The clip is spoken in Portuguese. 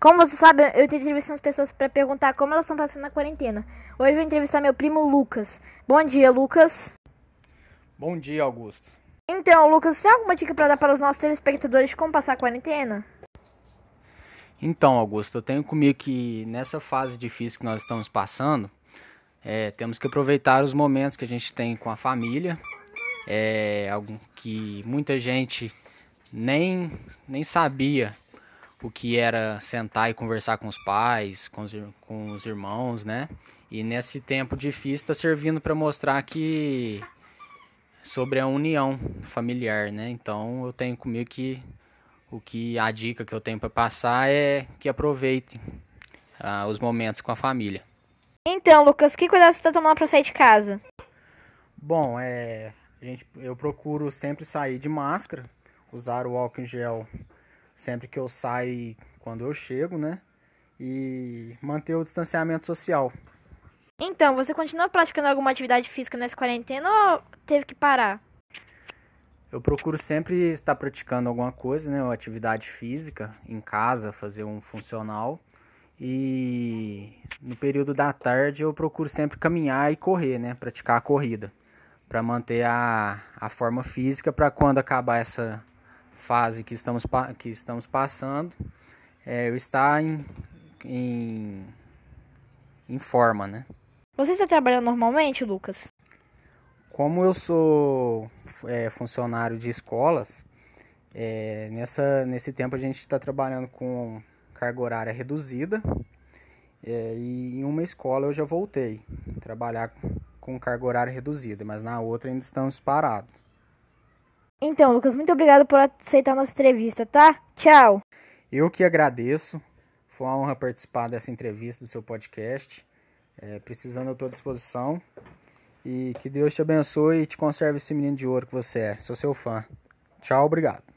Como você sabe, eu tenho entrevistando as pessoas para perguntar como elas estão passando na quarentena. Hoje eu vou entrevistar meu primo Lucas. Bom dia, Lucas. Bom dia, Augusto. Então, Lucas, você tem alguma dica para dar para os nossos telespectadores de como passar a quarentena? Então, Augusto, eu tenho comigo que nessa fase difícil que nós estamos passando, é, temos que aproveitar os momentos que a gente tem com a família, é, algo que muita gente nem, nem sabia o que era sentar e conversar com os pais, com os, com os irmãos, né? E nesse tempo difícil está servindo para mostrar que sobre a união familiar, né? Então eu tenho comigo que o que a dica que eu tenho para passar é que aproveitem ah, os momentos com a família. Então, Lucas, que cuidado você está tomando para sair de casa? Bom, é, a gente, eu procuro sempre sair de máscara, usar o álcool em gel sempre que eu saio quando eu chego, né? E manter o distanciamento social. Então, você continua praticando alguma atividade física nessa quarentena ou teve que parar? Eu procuro sempre estar praticando alguma coisa, né? Uma atividade física em casa, fazer um funcional. E no período da tarde eu procuro sempre caminhar e correr, né? Praticar a corrida. Para manter a, a forma física para quando acabar essa fase que estamos, que estamos passando, é, eu estar em, em, em forma, né? Você está trabalhando normalmente, Lucas? Como eu sou é, funcionário de escolas, é, nessa, nesse tempo a gente está trabalhando com carga horária reduzida é, e em uma escola eu já voltei a trabalhar com carga horária reduzida, mas na outra ainda estamos parados. Então, Lucas, muito obrigado por aceitar a nossa entrevista, tá? Tchau. Eu que agradeço. Foi uma honra participar dessa entrevista do seu podcast. É, precisando, eu estou à disposição. E que Deus te abençoe e te conserve esse menino de ouro que você é. Sou seu fã. Tchau, obrigado.